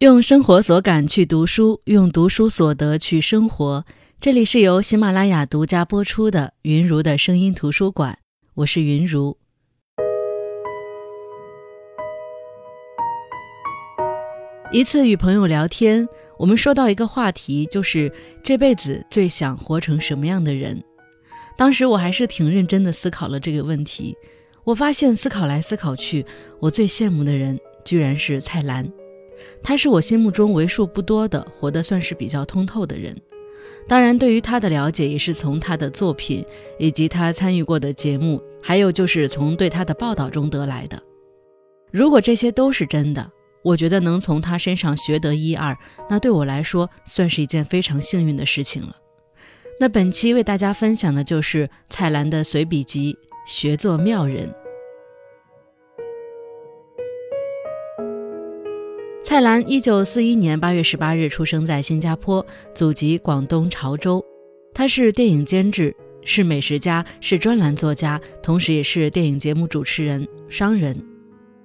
用生活所感去读书，用读书所得去生活。这里是由喜马拉雅独家播出的云如的声音图书馆，我是云如。一次与朋友聊天，我们说到一个话题，就是这辈子最想活成什么样的人。当时我还是挺认真的思考了这个问题。我发现思考来思考去，我最羡慕的人居然是蔡澜。他是我心目中为数不多的活得算是比较通透的人。当然，对于他的了解也是从他的作品以及他参与过的节目，还有就是从对他的报道中得来的。如果这些都是真的，我觉得能从他身上学得一二，那对我来说算是一件非常幸运的事情了。那本期为大家分享的就是蔡澜的随笔集《学做妙人》。蔡澜一九四一年八月十八日出生在新加坡，祖籍广东潮州。他是电影监制，是美食家，是专栏作家，同时也是电影节目主持人、商人。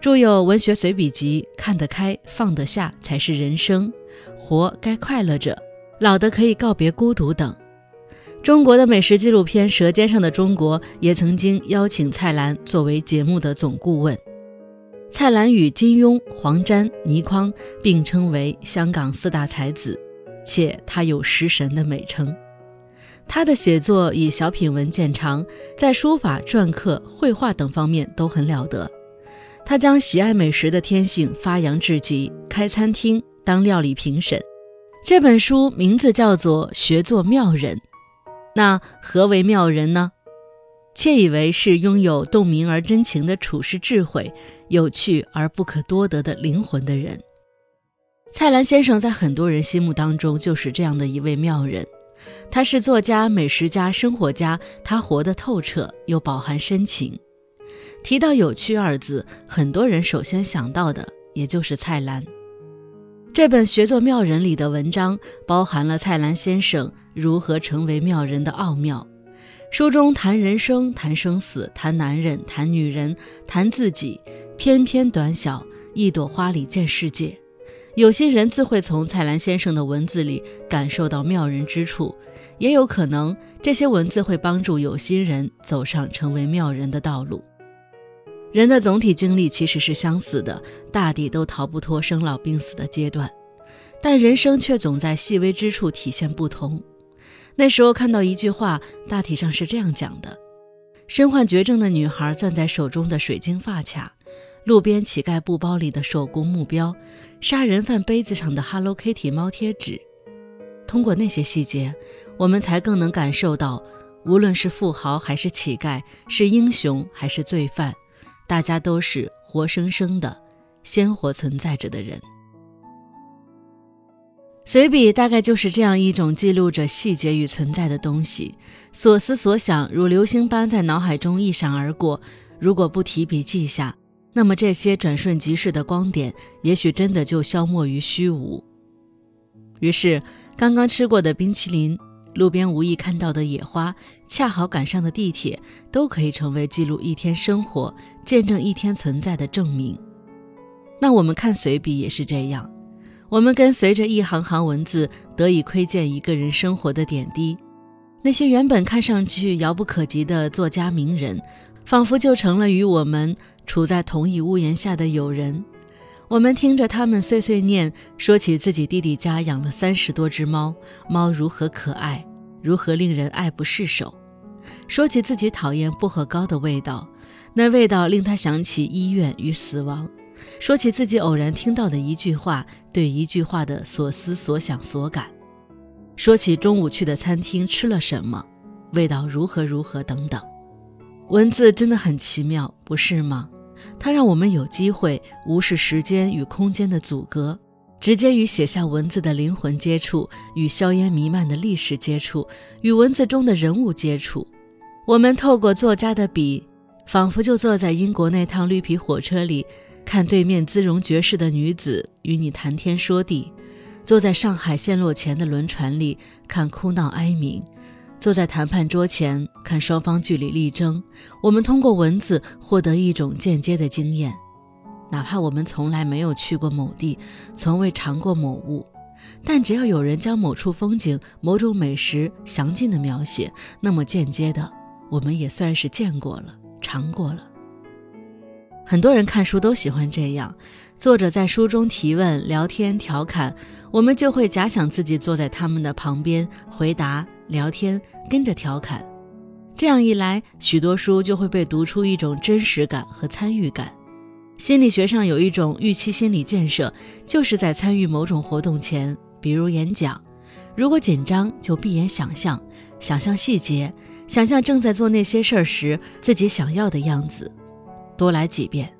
著有文学随笔集《看得开放得下才是人生》《活该快乐着》《老的可以告别孤独》等。中国的美食纪录片《舌尖上的中国》也曾经邀请蔡澜作为节目的总顾问。蔡澜与金庸、黄沾、倪匡并称为香港四大才子，且他有“食神”的美称。他的写作以小品文见长，在书法、篆刻、绘画等方面都很了得。他将喜爱美食的天性发扬至极，开餐厅当料理评审。这本书名字叫做《学做妙人》，那何为妙人呢？窃以为是拥有洞明而真情的处世智慧，有趣而不可多得的灵魂的人。蔡澜先生在很多人心目当中就是这样的一位妙人。他是作家、美食家、生活家，他活得透彻又饱含深情。提到“有趣”二字，很多人首先想到的也就是蔡澜。这本《学做妙人》里的文章，包含了蔡澜先生如何成为妙人的奥妙。书中谈人生，谈生死，谈男人，谈女人，谈自己，偏偏短小，一朵花里见世界。有心人自会从蔡澜先生的文字里感受到妙人之处，也有可能这些文字会帮助有心人走上成为妙人的道路。人的总体经历其实是相似的，大抵都逃不脱生老病死的阶段，但人生却总在细微之处体现不同。那时候看到一句话，大体上是这样讲的：身患绝症的女孩攥在手中的水晶发卡，路边乞丐布包里的手工目标，杀人犯杯子上的 Hello Kitty 猫贴纸。通过那些细节，我们才更能感受到，无论是富豪还是乞丐，是英雄还是罪犯，大家都是活生生的、鲜活存在着的人。随笔大概就是这样一种记录着细节与存在的东西，所思所想如流星般在脑海中一闪而过。如果不提笔记下，那么这些转瞬即逝的光点，也许真的就消磨于虚无。于是，刚刚吃过的冰淇淋，路边无意看到的野花，恰好赶上的地铁，都可以成为记录一天生活、见证一天存在的证明。那我们看随笔也是这样。我们跟随着一行行文字，得以窥见一个人生活的点滴。那些原本看上去遥不可及的作家名人，仿佛就成了与我们处在同一屋檐下的友人。我们听着他们碎碎念，说起自己弟弟家养了三十多只猫，猫如何可爱，如何令人爱不释手；说起自己讨厌薄荷膏的味道，那味道令他想起医院与死亡。说起自己偶然听到的一句话，对一句话的所思所想所感；说起中午去的餐厅吃了什么，味道如何如何等等。文字真的很奇妙，不是吗？它让我们有机会无视时间与空间的阻隔，直接与写下文字的灵魂接触，与硝烟弥漫的历史接触，与文字中的人物接触。我们透过作家的笔，仿佛就坐在英国那趟绿皮火车里。看对面姿容绝世的女子与你谈天说地，坐在上海陷落前的轮船里看哭闹哀鸣，坐在谈判桌前看双方据理力争。我们通过文字获得一种间接的经验，哪怕我们从来没有去过某地，从未尝过某物，但只要有人将某处风景、某种美食详尽的描写，那么间接的，我们也算是见过了、尝过了。很多人看书都喜欢这样，作者在书中提问、聊天、调侃，我们就会假想自己坐在他们的旁边，回答、聊天，跟着调侃。这样一来，许多书就会被读出一种真实感和参与感。心理学上有一种预期心理建设，就是在参与某种活动前，比如演讲，如果紧张，就闭眼想象，想象细节，想象正在做那些事儿时自己想要的样子。多来几遍，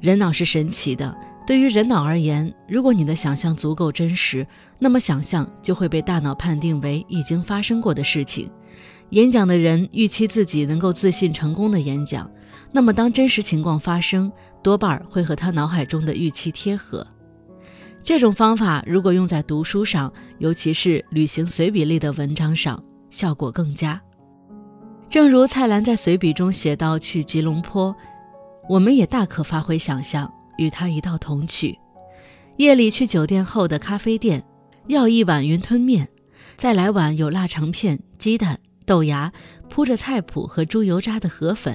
人脑是神奇的。对于人脑而言，如果你的想象足够真实，那么想象就会被大脑判定为已经发生过的事情。演讲的人预期自己能够自信成功的演讲，那么当真实情况发生，多半会和他脑海中的预期贴合。这种方法如果用在读书上，尤其是旅行随笔类的文章上，效果更佳。正如蔡澜在随笔中写到：“去吉隆坡。”我们也大可发挥想象，与他一道同去。夜里去酒店后的咖啡店，要一碗云吞面，再来碗有腊肠片、鸡蛋、豆芽，铺着菜谱和猪油渣的河粉。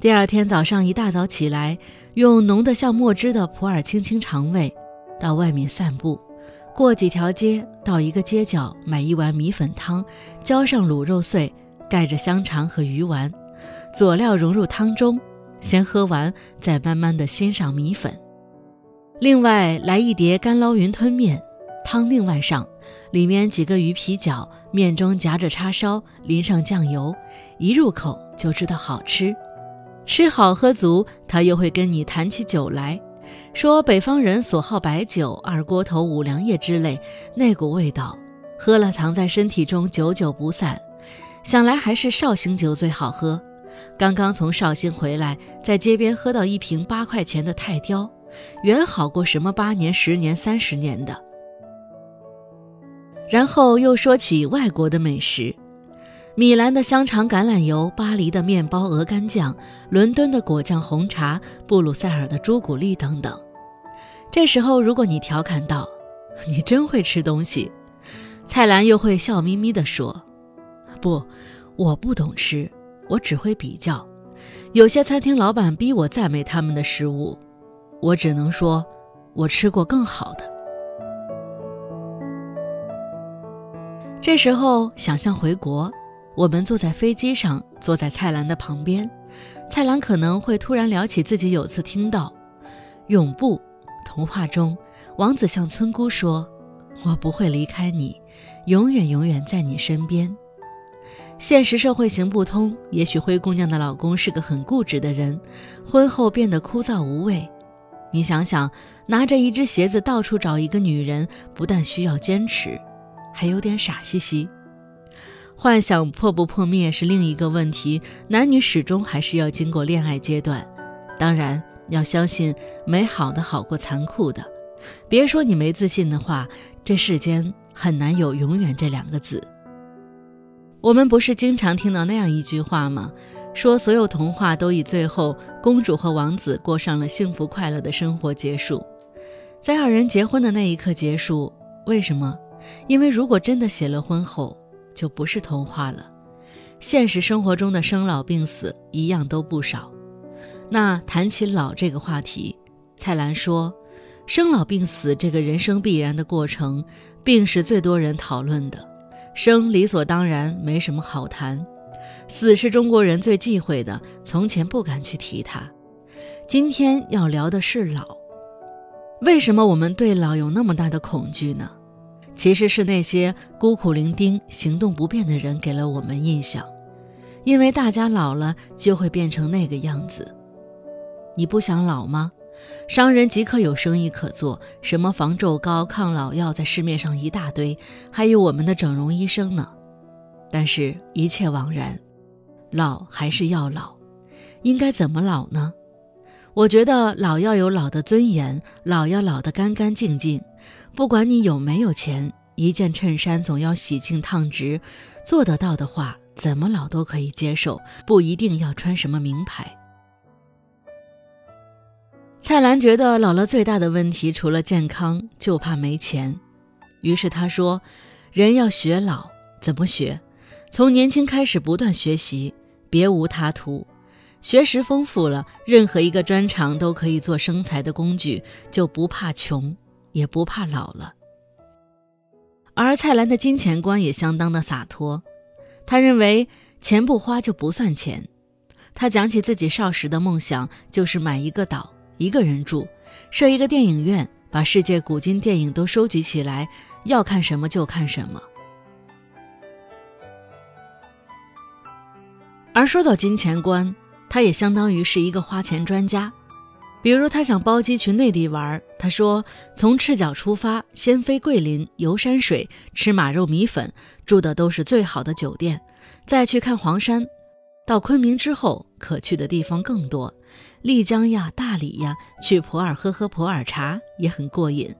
第二天早上一大早起来，用浓得像墨汁的普洱清清肠胃，到外面散步，过几条街，到一个街角买一碗米粉汤，浇上卤肉碎，盖着香肠和鱼丸，佐料融入汤中。先喝完，再慢慢的欣赏米粉。另外来一碟干捞云吞面，汤另外上，里面几个鱼皮饺，面中夹着叉烧，淋上酱油，一入口就知道好吃。吃好喝足，他又会跟你谈起酒来，说北方人所好白酒、二锅头、五粮液之类，那股味道，喝了藏在身体中，久久不散。想来还是绍兴酒最好喝。刚刚从绍兴回来，在街边喝到一瓶八块钱的泰雕，远好过什么八年、十年、三十年的。然后又说起外国的美食：米兰的香肠橄榄油，巴黎的面包鹅肝酱，伦敦的果酱红茶，布鲁塞尔的朱古力等等。这时候，如果你调侃道：“你真会吃东西”，蔡澜又会笑眯眯地说：“不，我不懂吃。”我只会比较，有些餐厅老板逼我赞美他们的食物，我只能说，我吃过更好的。这时候想象回国，我们坐在飞机上，坐在蔡澜的旁边，蔡澜可能会突然聊起自己有次听到《永不》童话中，王子向村姑说：“我不会离开你，永远永远在你身边。”现实社会行不通，也许灰姑娘的老公是个很固执的人，婚后变得枯燥无味。你想想，拿着一只鞋子到处找一个女人，不但需要坚持，还有点傻兮兮。幻想破不破灭是另一个问题，男女始终还是要经过恋爱阶段。当然，要相信美好的好过残酷的。别说你没自信的话，这世间很难有永远这两个字。我们不是经常听到那样一句话吗？说所有童话都以最后公主和王子过上了幸福快乐的生活结束，在二人结婚的那一刻结束。为什么？因为如果真的写了婚后，就不是童话了。现实生活中的生老病死一样都不少。那谈起老这个话题，蔡澜说，生老病死这个人生必然的过程，病是最多人讨论的。生理所当然，没什么好谈；死是中国人最忌讳的，从前不敢去提它。今天要聊的是老。为什么我们对老有那么大的恐惧呢？其实是那些孤苦伶仃、行动不便的人给了我们印象。因为大家老了就会变成那个样子。你不想老吗？商人即刻有生意可做，什么防皱膏、抗老药在市面上一大堆，还有我们的整容医生呢。但是，一切枉然，老还是要老，应该怎么老呢？我觉得老要有老的尊严，老要老得干干净净。不管你有没有钱，一件衬衫总要洗净烫直。做得到的话，怎么老都可以接受，不一定要穿什么名牌。蔡澜觉得老了最大的问题除了健康，就怕没钱。于是他说：“人要学老，怎么学？从年轻开始不断学习，别无他途。学识丰富了，任何一个专长都可以做生财的工具，就不怕穷，也不怕老了。”而蔡澜的金钱观也相当的洒脱，他认为钱不花就不算钱。他讲起自己少时的梦想，就是买一个岛。一个人住，设一个电影院，把世界古今电影都收集起来，要看什么就看什么。而说到金钱观，他也相当于是一个花钱专家。比如他想包机去内地玩，他说从赤脚出发，先飞桂林，游山水，吃马肉米粉，住的都是最好的酒店，再去看黄山。到昆明之后，可去的地方更多。丽江呀，大理呀，去普洱喝喝普洱茶也很过瘾。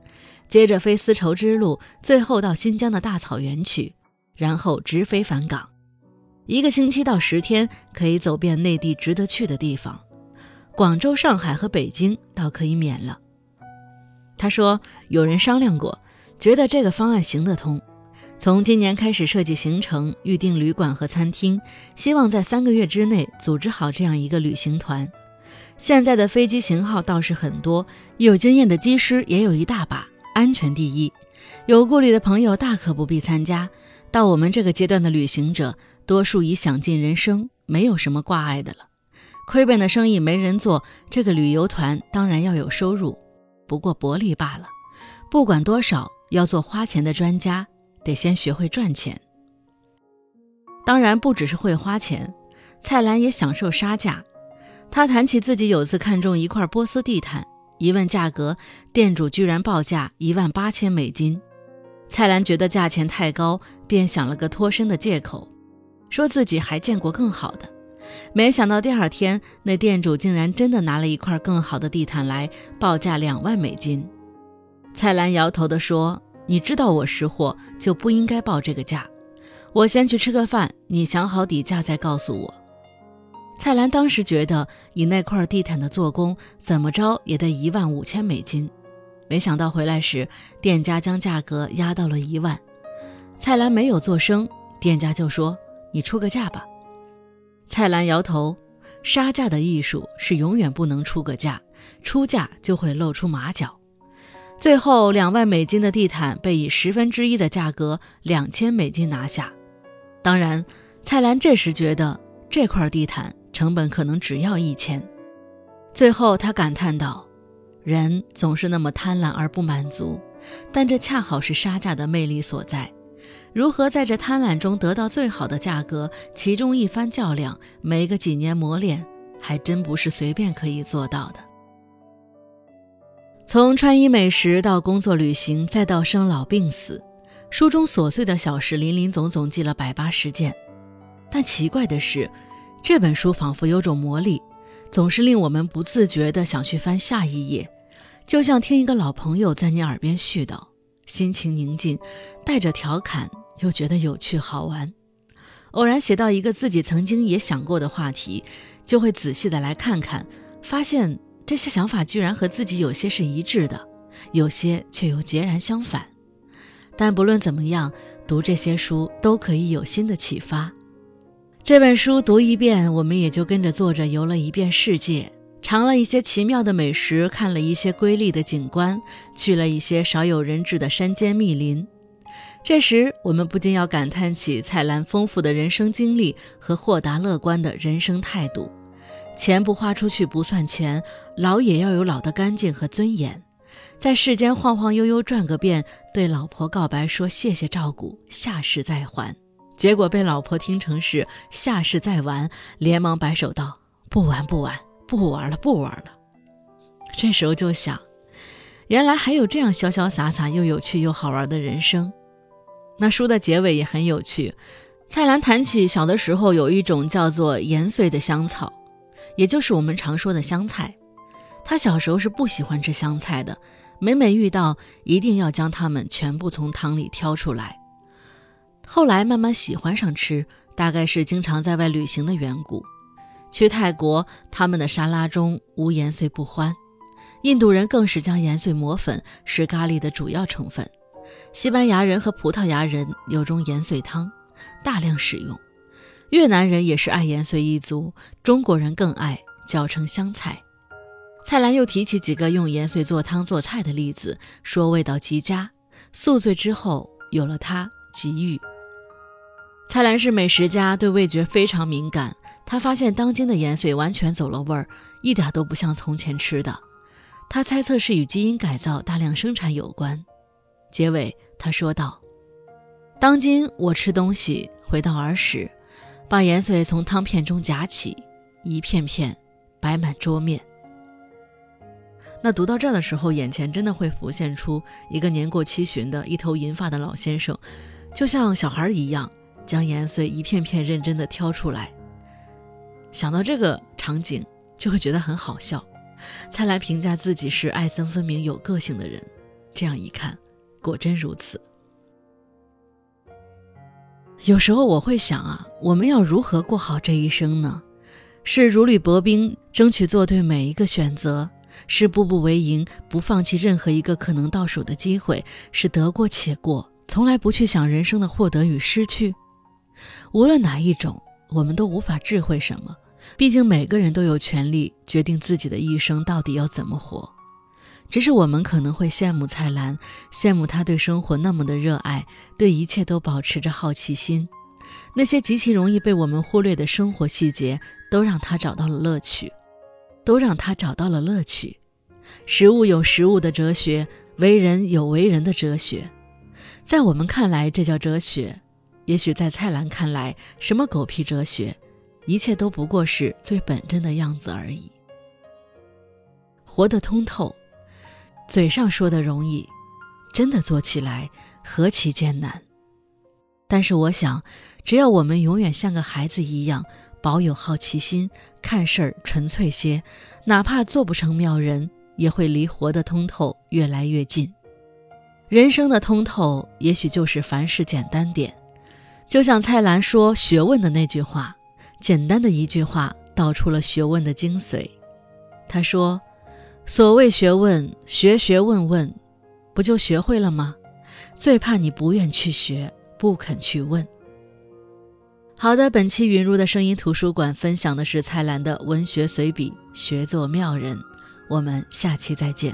接着飞丝绸之路，最后到新疆的大草原去，然后直飞返港。一个星期到十天可以走遍内地值得去的地方。广州、上海和北京倒可以免了。他说有人商量过，觉得这个方案行得通。从今年开始设计行程、预订旅馆和餐厅，希望在三个月之内组织好这样一个旅行团。现在的飞机型号倒是很多，有经验的机师也有一大把，安全第一。有顾虑的朋友大可不必参加。到我们这个阶段的旅行者，多数已享尽人生，没有什么挂碍的了。亏本的生意没人做，这个旅游团当然要有收入，不过薄利罢了。不管多少，要做花钱的专家，得先学会赚钱。当然不只是会花钱，蔡澜也享受杀价。他谈起自己有次看中一块波斯地毯，一问价格，店主居然报价一万八千美金。蔡澜觉得价钱太高，便想了个脱身的借口，说自己还见过更好的。没想到第二天，那店主竟然真的拿了一块更好的地毯来，报价两万美金。蔡澜摇头地说：“你知道我识货，就不应该报这个价。我先去吃个饭，你想好底价再告诉我。”蔡澜当时觉得，以那块地毯的做工，怎么着也得一万五千美金。没想到回来时，店家将价格压到了一万。蔡澜没有做声，店家就说：“你出个价吧。”蔡澜摇头，杀价的艺术是永远不能出个价，出价就会露出马脚。最后，两万美金的地毯被以十分之一的价格两千美金拿下。当然，蔡澜这时觉得这块地毯。成本可能只要一千，最后他感叹道：“人总是那么贪婪而不满足，但这恰好是杀价的魅力所在。如何在这贪婪中得到最好的价格，其中一番较量，没个几年磨练，还真不是随便可以做到的。”从穿衣美食到工作旅行，再到生老病死，书中琐碎的小事林林总总记了百八十件，但奇怪的是。这本书仿佛有种魔力，总是令我们不自觉地想去翻下一页，就像听一个老朋友在你耳边絮叨，心情宁静，带着调侃，又觉得有趣好玩。偶然写到一个自己曾经也想过的话题，就会仔细的来看看，发现这些想法居然和自己有些是一致的，有些却又截然相反。但不论怎么样，读这些书都可以有新的启发。这本书读一遍，我们也就跟着作者游了一遍世界，尝了一些奇妙的美食，看了一些瑰丽的景观，去了一些少有人知的山间密林。这时，我们不禁要感叹起蔡澜丰富的人生经历和豁达乐观的人生态度。钱不花出去不算钱，老也要有老的干净和尊严。在世间晃晃悠悠转个遍，对老婆告白说：“谢谢照顾，下世再还。”结果被老婆听成是下世再玩，连忙摆手道：“不玩不玩不玩了不玩了。”这时候就想，原来还有这样潇潇洒洒又有趣又好玩的人生。那书的结尾也很有趣，蔡澜谈起小的时候有一种叫做盐碎的香草，也就是我们常说的香菜。他小时候是不喜欢吃香菜的，每每遇到，一定要将它们全部从汤里挑出来。后来慢慢喜欢上吃，大概是经常在外旅行的缘故。去泰国，他们的沙拉中无盐碎不欢。印度人更是将盐碎磨粉，是咖喱的主要成分。西班牙人和葡萄牙人有种盐碎汤，大量使用。越南人也是爱盐水一族，中国人更爱，叫成香菜。蔡澜又提起几个用盐水做汤做菜的例子，说味道极佳。宿醉之后有了它，极欲。蔡澜是美食家，对味觉非常敏感。他发现当今的盐水完全走了味儿，一点都不像从前吃的。他猜测是与基因改造大量生产有关。结尾他说道：“当今我吃东西回到儿时，把盐碎从汤片中夹起，一片片摆满桌面。”那读到这的时候，眼前真的会浮现出一个年过七旬的一头银发的老先生，就像小孩一样，将盐碎一片片认真地挑出来。想到这个场景，就会觉得很好笑。蔡澜评价自己是爱憎分明、有个性的人，这样一看，果真如此。有时候我会想啊，我们要如何过好这一生呢？是如履薄冰，争取做对每一个选择；是步步为营，不放弃任何一个可能到手的机会；是得过且过，从来不去想人生的获得与失去。无论哪一种，我们都无法智慧什么。毕竟每个人都有权利决定自己的一生到底要怎么活，只是我们可能会羡慕蔡澜，羡慕他对生活那么的热爱，对一切都保持着好奇心。那些极其容易被我们忽略的生活细节，都让他找到了乐趣，都让他找到了乐趣。食物有食物的哲学，为人有为人的哲学。在我们看来，这叫哲学；也许在蔡澜看来，什么狗屁哲学？一切都不过是最本真的样子而已。活得通透，嘴上说的容易，真的做起来何其艰难。但是我想，只要我们永远像个孩子一样，保有好奇心，看事儿纯粹些，哪怕做不成妙人，也会离活得通透越来越近。人生的通透，也许就是凡事简单点。就像蔡澜说学问的那句话。简单的一句话道出了学问的精髓。他说：“所谓学问，学学问问，不就学会了吗？最怕你不愿去学，不肯去问。”好的，本期云如的声音图书馆分享的是蔡澜的文学随笔《学做妙人》，我们下期再见。